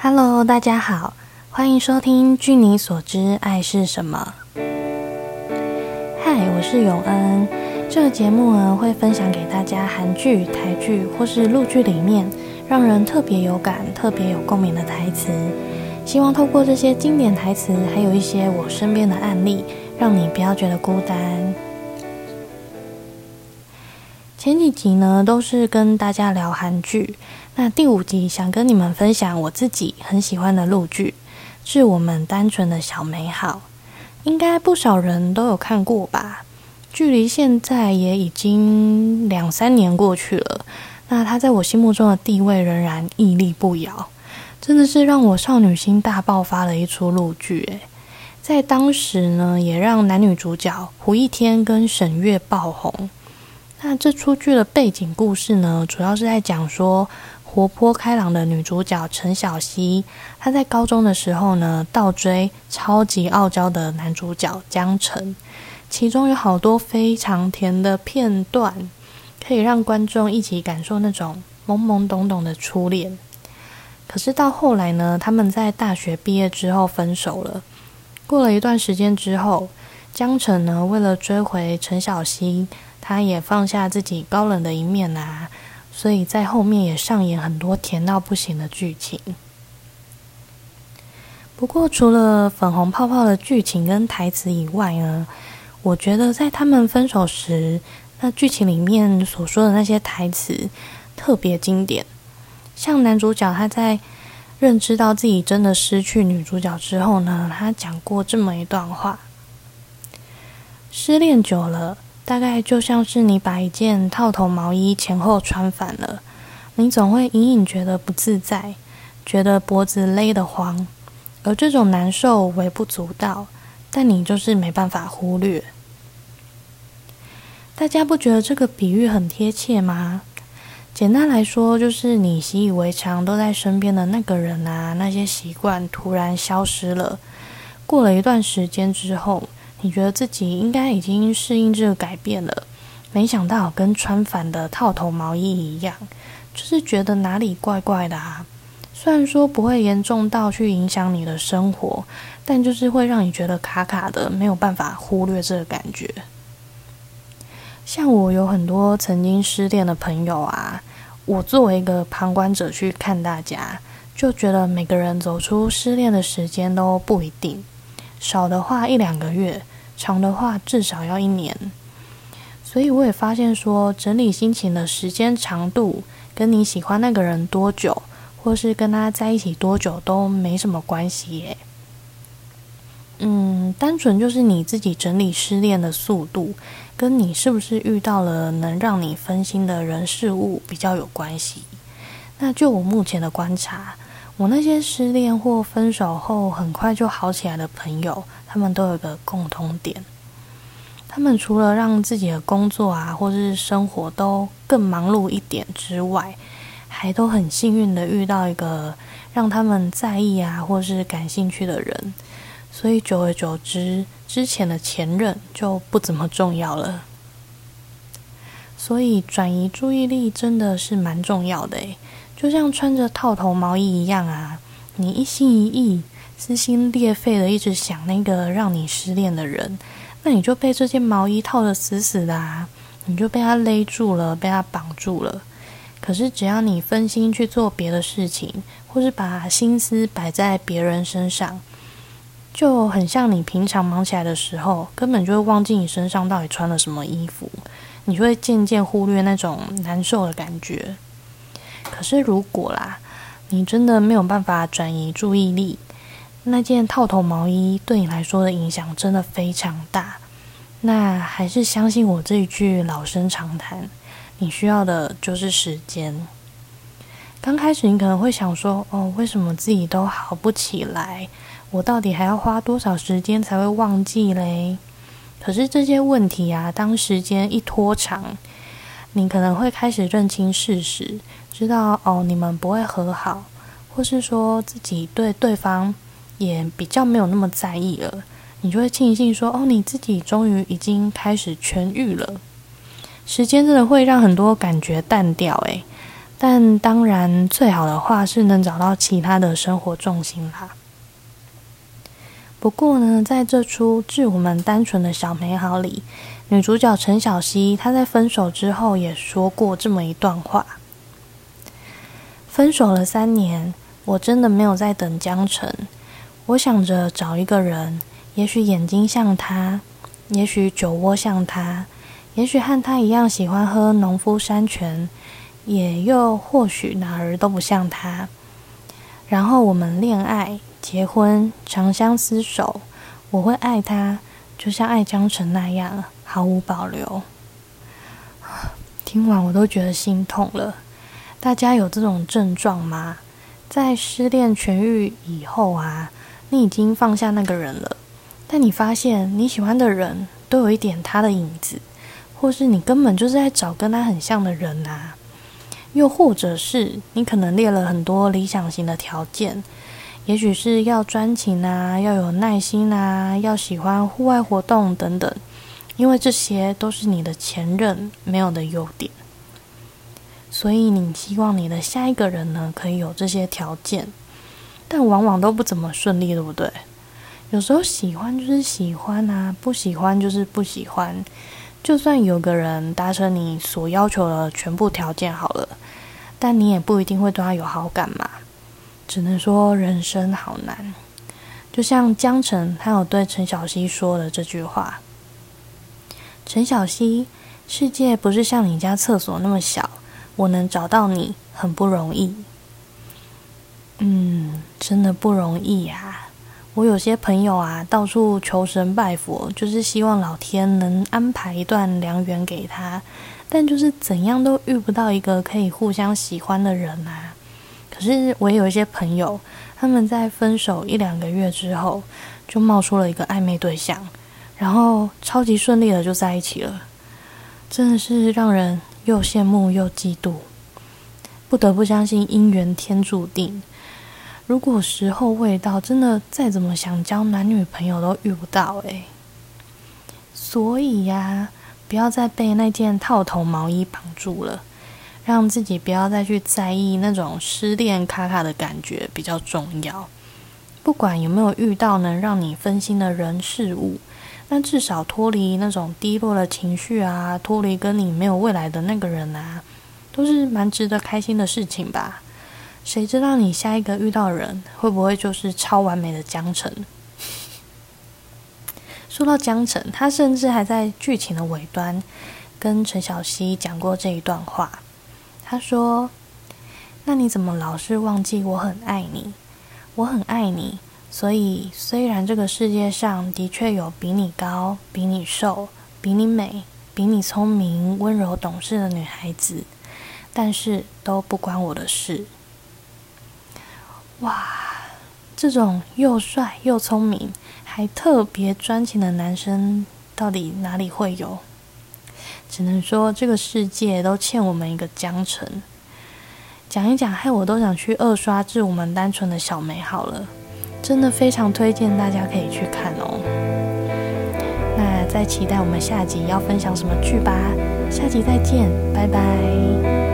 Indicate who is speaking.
Speaker 1: Hello，大家好，欢迎收听《据你所知，爱是什么》。嗨，我是永恩。这个节目呢，会分享给大家韩剧、台剧或是陆剧里面让人特别有感、特别有共鸣的台词。希望透过这些经典台词，还有一些我身边的案例，让你不要觉得孤单。前几集呢，都是跟大家聊韩剧。那第五集想跟你们分享我自己很喜欢的陆剧，是我们单纯的小美好。应该不少人都有看过吧？距离现在也已经两三年过去了，那它在我心目中的地位仍然屹立不摇，真的是让我少女心大爆发的一出陆剧诶，在当时呢，也让男女主角胡一天跟沈月爆红。那这出剧的背景故事呢，主要是在讲说，活泼开朗的女主角陈小希，她在高中的时候呢，倒追超级傲娇的男主角江澄。其中有好多非常甜的片段，可以让观众一起感受那种懵懵懂懂的初恋。可是到后来呢，他们在大学毕业之后分手了。过了一段时间之后，江澄呢为了追回陈小希，他也放下自己高冷的一面啊，所以在后面也上演很多甜到不行的剧情。不过除了粉红泡泡的剧情跟台词以外呢？我觉得在他们分手时，那剧情里面所说的那些台词特别经典。像男主角他在认知到自己真的失去女主角之后呢，他讲过这么一段话：失恋久了，大概就像是你把一件套头毛衣前后穿反了，你总会隐隐觉得不自在，觉得脖子勒得慌，而这种难受微不足道。但你就是没办法忽略。大家不觉得这个比喻很贴切吗？简单来说，就是你习以为常都在身边的那个人啊，那些习惯突然消失了。过了一段时间之后，你觉得自己应该已经适应这个改变了，没想到跟穿反的套头毛衣一样，就是觉得哪里怪怪的啊。虽然说不会严重到去影响你的生活，但就是会让你觉得卡卡的，没有办法忽略这个感觉。像我有很多曾经失恋的朋友啊，我作为一个旁观者去看大家，就觉得每个人走出失恋的时间都不一定，少的话一两个月，长的话至少要一年。所以我也发现说，整理心情的时间长度，跟你喜欢那个人多久。或是跟他在一起多久都没什么关系耶。嗯，单纯就是你自己整理失恋的速度，跟你是不是遇到了能让你分心的人事物比较有关系。那就我目前的观察，我那些失恋或分手后很快就好起来的朋友，他们都有个共通点，他们除了让自己的工作啊或是生活都更忙碌一点之外，还都很幸运的遇到一个让他们在意啊，或是感兴趣的人，所以久而久之，之前的前任就不怎么重要了。所以转移注意力真的是蛮重要的诶，就像穿着套头毛衣一样啊，你一心一意、撕心裂肺的一直想那个让你失恋的人，那你就被这件毛衣套得死死的啊，你就被他勒住了，被他绑住了。可是，只要你分心去做别的事情，或是把心思摆在别人身上，就很像你平常忙起来的时候，根本就会忘记你身上到底穿了什么衣服，你就会渐渐忽略那种难受的感觉。可是，如果啦，你真的没有办法转移注意力，那件套头毛衣对你来说的影响真的非常大。那还是相信我这一句老生常谈。你需要的就是时间。刚开始你可能会想说：“哦，为什么自己都好不起来？我到底还要花多少时间才会忘记嘞？”可是这些问题啊，当时间一拖长，你可能会开始认清事实，知道哦，你们不会和好，或是说自己对对方也比较没有那么在意了，你就会庆幸说：“哦，你自己终于已经开始痊愈了。”时间真的会让很多感觉淡掉，诶，但当然，最好的话是能找到其他的生活重心啦。不过呢，在这出《致我们单纯的小美好》里，女主角陈小希她在分手之后也说过这么一段话：分手了三年，我真的没有在等江城。我想着找一个人，也许眼睛像他，也许酒窝像他，也许和他一样喜欢喝农夫山泉，也又或许哪儿都不像他。然后我们恋爱。结婚，长相厮守，我会爱他，就像爱江城那样，毫无保留。听完我都觉得心痛了。大家有这种症状吗？在失恋痊愈以后啊，你已经放下那个人了，但你发现你喜欢的人都有一点他的影子，或是你根本就是在找跟他很像的人啊。又或者是你可能列了很多理想型的条件。也许是要专情啊，要有耐心啊，要喜欢户外活动等等，因为这些都是你的前任没有的优点，所以你希望你的下一个人呢可以有这些条件，但往往都不怎么顺利，对不对？有时候喜欢就是喜欢啊，不喜欢就是不喜欢，就算有个人达成你所要求的全部条件好了，但你也不一定会对他有好感嘛。只能说人生好难，就像江澄他有对陈小希说的这句话：“陈小希，世界不是像你家厕所那么小，我能找到你很不容易。”嗯，真的不容易呀。我有些朋友啊，到处求神拜佛，就是希望老天能安排一段良缘给他，但就是怎样都遇不到一个可以互相喜欢的人啊。可是我也有一些朋友，他们在分手一两个月之后，就冒出了一个暧昧对象，然后超级顺利的就在一起了，真的是让人又羡慕又嫉妒。不得不相信姻缘天注定，如果时候未到，真的再怎么想交男女朋友都遇不到诶。所以呀，不要再被那件套头毛衣绑住了。让自己不要再去在意那种失恋卡卡的感觉比较重要。不管有没有遇到能让你分心的人事物，那至少脱离那种低落的情绪啊，脱离跟你没有未来的那个人啊，都是蛮值得开心的事情吧。谁知道你下一个遇到人会不会就是超完美的江澄？说到江澄，他甚至还在剧情的尾端跟陈小希讲过这一段话。他说：“那你怎么老是忘记我很爱你？我很爱你，所以虽然这个世界上的确有比你高、比你瘦、比你美、比你聪明、温柔懂事的女孩子，但是都不关我的事。”哇，这种又帅又聪明还特别专情的男生，到底哪里会有？只能说这个世界都欠我们一个江城。讲一讲，害我都想去二刷《致我们单纯的小美好》了，真的非常推荐大家可以去看哦。那再期待我们下集要分享什么剧吧，下集再见，拜拜。